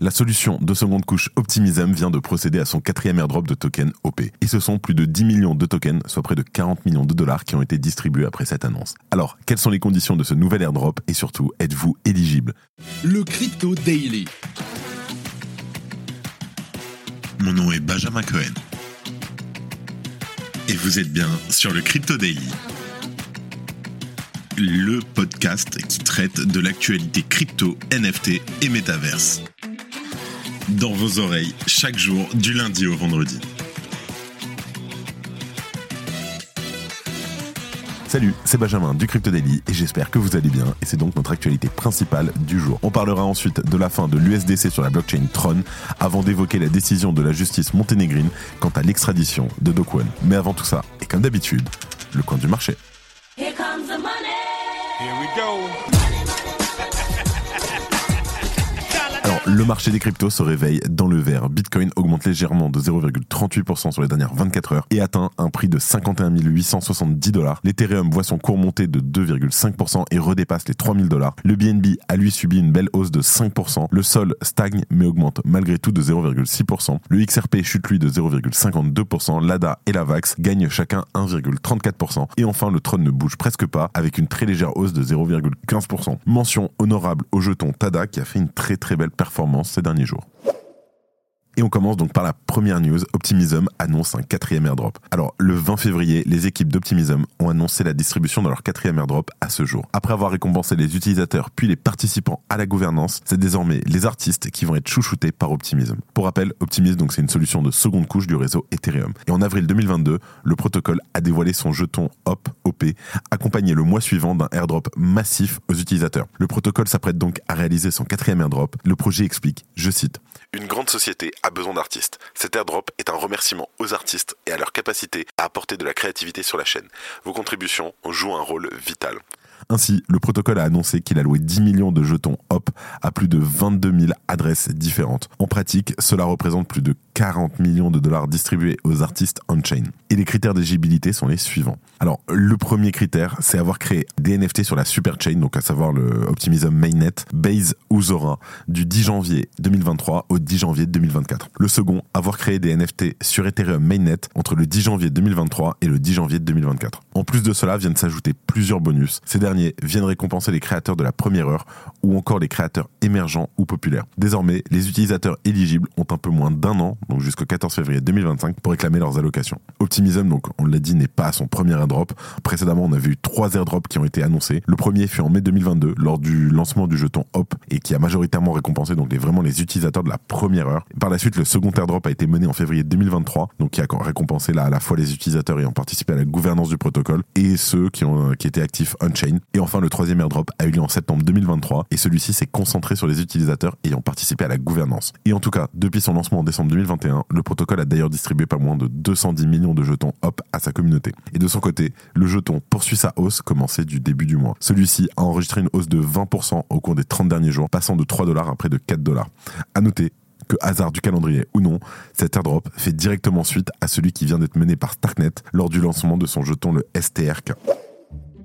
La solution de seconde couche Optimism vient de procéder à son quatrième airdrop de tokens OP. Et ce sont plus de 10 millions de tokens, soit près de 40 millions de dollars qui ont été distribués après cette annonce. Alors, quelles sont les conditions de ce nouvel airdrop et surtout, êtes-vous éligible? Le Crypto Daily. Mon nom est Benjamin Cohen. Et vous êtes bien sur le Crypto Daily. Le podcast qui traite de l'actualité crypto, NFT et métaverse dans vos oreilles chaque jour du lundi au vendredi. Salut, c'est Benjamin du Crypto Daily et j'espère que vous allez bien et c'est donc notre actualité principale du jour. On parlera ensuite de la fin de l'USDC sur la blockchain Tron avant d'évoquer la décision de la justice monténégrine quant à l'extradition de Do Mais avant tout ça, et comme d'habitude, le coin du marché. Here comes the money. Here we go. Le marché des cryptos se réveille dans le vert. Bitcoin augmente légèrement de 0,38% sur les dernières 24 heures et atteint un prix de 51 870 dollars. L'Ethereum voit son cours monter de 2,5% et redépasse les 3000 dollars. Le BNB a lui subi une belle hausse de 5%. Le Sol stagne mais augmente malgré tout de 0,6%. Le XRP chute lui de 0,52%. L'ADA et la VAX gagnent chacun 1,34%. Et enfin, le Tron ne bouge presque pas avec une très légère hausse de 0,15%. Mention honorable au jeton Tada qui a fait une très très belle performance ces derniers jours. Et on commence donc par la première news. Optimism annonce un quatrième airdrop. Alors, le 20 février, les équipes d'Optimism ont annoncé la distribution de leur quatrième airdrop à ce jour. Après avoir récompensé les utilisateurs puis les participants à la gouvernance, c'est désormais les artistes qui vont être chouchoutés par Optimism. Pour rappel, Optimism, donc, c'est une solution de seconde couche du réseau Ethereum. Et en avril 2022, le protocole a dévoilé son jeton HOP, OP, accompagné le mois suivant d'un airdrop massif aux utilisateurs. Le protocole s'apprête donc à réaliser son quatrième airdrop. Le projet explique, je cite, Une grande société a besoin d'artistes. Cet airdrop est un remerciement aux artistes et à leur capacité à apporter de la créativité sur la chaîne. Vos contributions jouent un rôle vital. Ainsi, le protocole a annoncé qu'il a loué 10 millions de jetons HOP à plus de 22 000 adresses différentes. En pratique, cela représente plus de 40 millions de dollars distribués aux artistes on-chain. Et les critères d'éligibilité sont les suivants. Alors, le premier critère, c'est avoir créé des NFT sur la superchain, donc à savoir le Optimism Mainnet, Base ou Zora, du 10 janvier 2023 au 10 janvier 2024. Le second, avoir créé des NFT sur Ethereum Mainnet entre le 10 janvier 2023 et le 10 janvier 2024. En plus de cela, viennent s'ajouter plusieurs bonus. Ces derniers viennent récompenser les créateurs de la première heure ou encore les créateurs émergents ou populaires. Désormais, les utilisateurs éligibles ont un peu moins d'un an, donc jusqu'au 14 février 2025, pour réclamer leurs allocations. Optimism, donc on l'a dit, n'est pas à son premier airdrop. Précédemment, on avait eu trois airdrops qui ont été annoncés. Le premier fut en mai 2022, lors du lancement du jeton Hop, et qui a majoritairement récompensé donc les, vraiment les utilisateurs de la première heure. Par la suite, le second airdrop a été mené en février 2023, donc qui a récompensé là à la fois les utilisateurs ayant participé à la gouvernance du protocole et ceux qui, ont, qui étaient actifs on-chain. Et enfin, le troisième airdrop a eu lieu en septembre 2023, et celui-ci s'est concentré sur les utilisateurs ayant participé à la gouvernance. Et en tout cas, depuis son lancement en décembre 2021, le protocole a d'ailleurs distribué pas moins de 210 millions de jetons Hop à sa communauté. Et de son côté, le jeton poursuit sa hausse commencée du début du mois. Celui-ci a enregistré une hausse de 20% au cours des 30 derniers jours, passant de 3 dollars à près de 4 dollars. À noter que hasard du calendrier ou non, cet airdrop fait directement suite à celui qui vient d'être mené par Starknet lors du lancement de son jeton le STRK.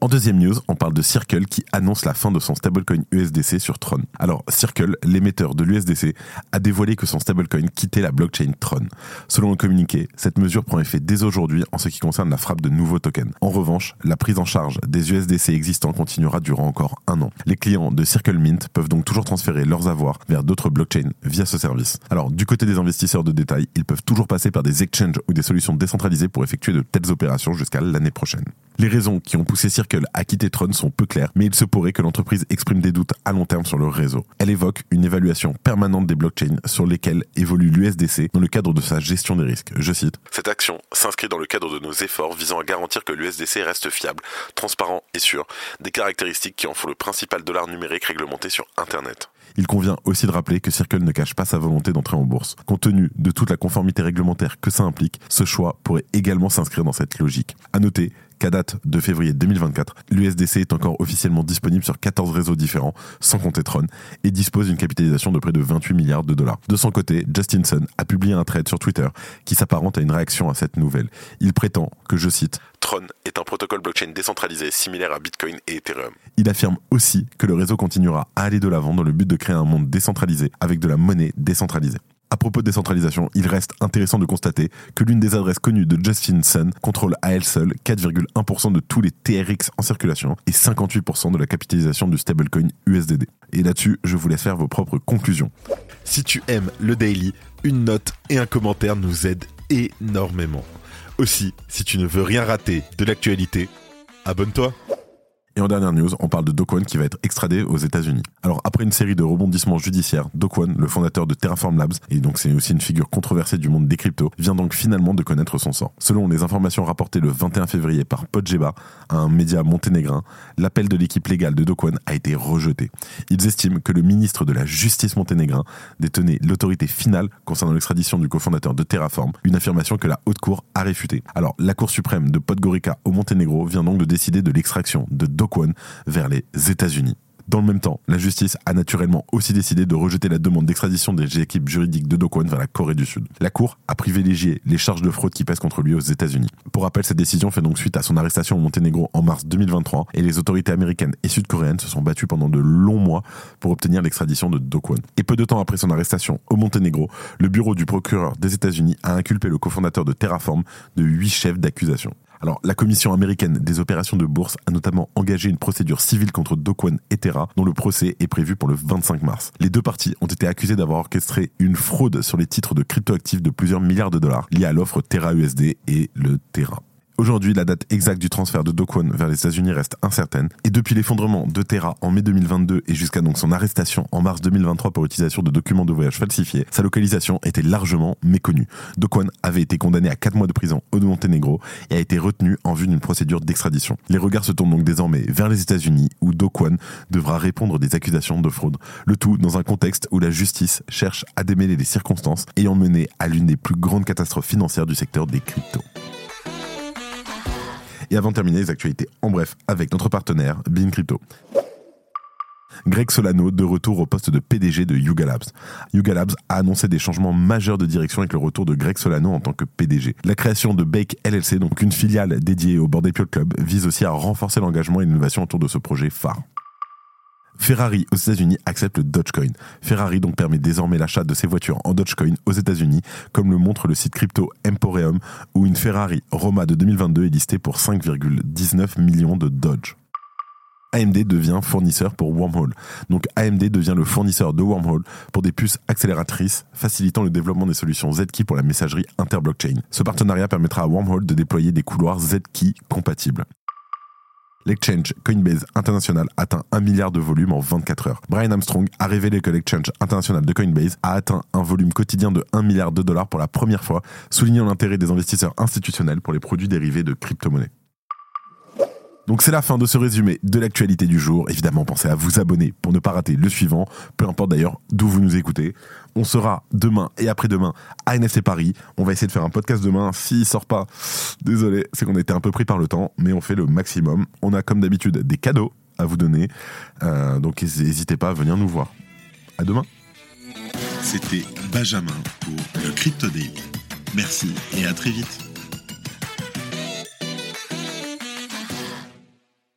En deuxième news, on parle de Circle qui annonce la fin de son stablecoin USDC sur Tron. Alors, Circle, l'émetteur de l'USDC, a dévoilé que son stablecoin quittait la blockchain Tron. Selon le communiqué, cette mesure prend effet dès aujourd'hui en ce qui concerne la frappe de nouveaux tokens. En revanche, la prise en charge des USDC existants continuera durant encore un an. Les clients de Circle Mint peuvent donc toujours transférer leurs avoirs vers d'autres blockchains via ce service. Alors, du côté des investisseurs de détail, ils peuvent toujours passer par des exchanges ou des solutions décentralisées pour effectuer de telles opérations jusqu'à l'année prochaine. Les raisons qui ont poussé Circle Circle a quitté Tron sont peu clairs, mais il se pourrait que l'entreprise exprime des doutes à long terme sur le réseau. Elle évoque une évaluation permanente des blockchains sur lesquelles évolue l'USDC dans le cadre de sa gestion des risques. Je cite Cette action s'inscrit dans le cadre de nos efforts visant à garantir que l'USDC reste fiable, transparent et sûr, des caractéristiques qui en font le principal dollar numérique réglementé sur Internet. Il convient aussi de rappeler que Circle ne cache pas sa volonté d'entrer en bourse. Compte tenu de toute la conformité réglementaire que ça implique, ce choix pourrait également s'inscrire dans cette logique. À noter qu'à date de février 2024, l'USDC est encore officiellement disponible sur 14 réseaux différents, sans compter Tron, et dispose d'une capitalisation de près de 28 milliards de dollars. De son côté, Justin Sun a publié un thread sur Twitter qui s'apparente à une réaction à cette nouvelle. Il prétend que, je cite, Tron est un protocole blockchain décentralisé similaire à Bitcoin et Ethereum. Il affirme aussi que le réseau continuera à aller de l'avant dans le but de créer un monde décentralisé avec de la monnaie décentralisée. À propos de décentralisation, il reste intéressant de constater que l'une des adresses connues de Justin Sun contrôle à elle seule 4,1% de tous les TRX en circulation et 58% de la capitalisation du stablecoin USDD. Et là-dessus, je vous laisse faire vos propres conclusions. Si tu aimes le daily, une note et un commentaire nous aident énormément. Aussi, si tu ne veux rien rater de l'actualité, abonne-toi. Et en dernière news, on parle de Dokwon qui va être extradé aux États-Unis. Alors après une série de rebondissements judiciaires, Dokwon, le fondateur de Terraform Labs, et donc c'est aussi une figure controversée du monde des cryptos, vient donc finalement de connaître son sort. Selon les informations rapportées le 21 février par Podjeba, un média monténégrin, l'appel de l'équipe légale de Dokwon a été rejeté. Ils estiment que le ministre de la Justice monténégrin détenait l'autorité finale concernant l'extradition du cofondateur de Terraform, une affirmation que la haute cour a réfutée. Alors la Cour suprême de Podgorica au Monténégro vient donc de décider de l'extraction de Vers les États-Unis. Dans le même temps, la justice a naturellement aussi décidé de rejeter la demande d'extradition des équipes juridiques de Do vers la Corée du Sud. La Cour a privilégié les charges de fraude qui pèsent contre lui aux États-Unis. Pour rappel, cette décision fait donc suite à son arrestation au Monténégro en mars 2023 et les autorités américaines et sud-coréennes se sont battues pendant de longs mois pour obtenir l'extradition de Do Et peu de temps après son arrestation au Monténégro, le bureau du procureur des États-Unis a inculpé le cofondateur de Terraform de huit chefs d'accusation. Alors, la Commission américaine des opérations de bourse a notamment engagé une procédure civile contre Dokwon et Terra, dont le procès est prévu pour le 25 mars. Les deux parties ont été accusées d'avoir orchestré une fraude sur les titres de cryptoactifs de plusieurs milliards de dollars liés à l'offre Terra USD et le Terra. Aujourd'hui, la date exacte du transfert de Dokwon vers les États-Unis reste incertaine. Et depuis l'effondrement de Terra en mai 2022 et jusqu'à donc son arrestation en mars 2023 pour utilisation de documents de voyage falsifiés, sa localisation était largement méconnue. Dokwon avait été condamné à 4 mois de prison au Monténégro et a été retenu en vue d'une procédure d'extradition. Les regards se tournent donc désormais vers les États-Unis où Dokwon devra répondre des accusations de fraude. Le tout dans un contexte où la justice cherche à démêler les circonstances ayant mené à l'une des plus grandes catastrophes financières du secteur des cryptos. Et avant de terminer les actualités en bref avec notre partenaire Bean Crypto. Greg Solano de retour au poste de PDG de Yuga Labs. Yuga Labs a annoncé des changements majeurs de direction avec le retour de Greg Solano en tant que PDG. La création de Bake LLC, donc une filiale dédiée au Border Club, vise aussi à renforcer l'engagement et l'innovation autour de ce projet phare. Ferrari aux États-Unis accepte le Dogecoin. Ferrari donc permet désormais l'achat de ses voitures en Dogecoin aux États-Unis, comme le montre le site crypto Emporium, où une Ferrari Roma de 2022 est listée pour 5,19 millions de Doge. AMD devient fournisseur pour Wormhole. Donc AMD devient le fournisseur de Wormhole pour des puces accélératrices, facilitant le développement des solutions Z-Key pour la messagerie interblockchain. Ce partenariat permettra à Wormhole de déployer des couloirs Z-Key compatibles. L'exchange Coinbase International atteint 1 milliard de volume en 24 heures. Brian Armstrong a révélé que l'exchange international de Coinbase a atteint un volume quotidien de 1 milliard de dollars pour la première fois, soulignant l'intérêt des investisseurs institutionnels pour les produits dérivés de crypto-monnaies. Donc c'est la fin de ce résumé de l'actualité du jour. Évidemment, pensez à vous abonner pour ne pas rater le suivant, peu importe d'ailleurs d'où vous nous écoutez. On sera demain et après-demain à NFC Paris. On va essayer de faire un podcast demain. S'il sort pas, désolé, c'est qu'on été un peu pris par le temps, mais on fait le maximum. On a comme d'habitude des cadeaux à vous donner, euh, donc n'hésitez pas à venir nous voir. À demain. C'était Benjamin pour le Crypto. Merci et à très vite.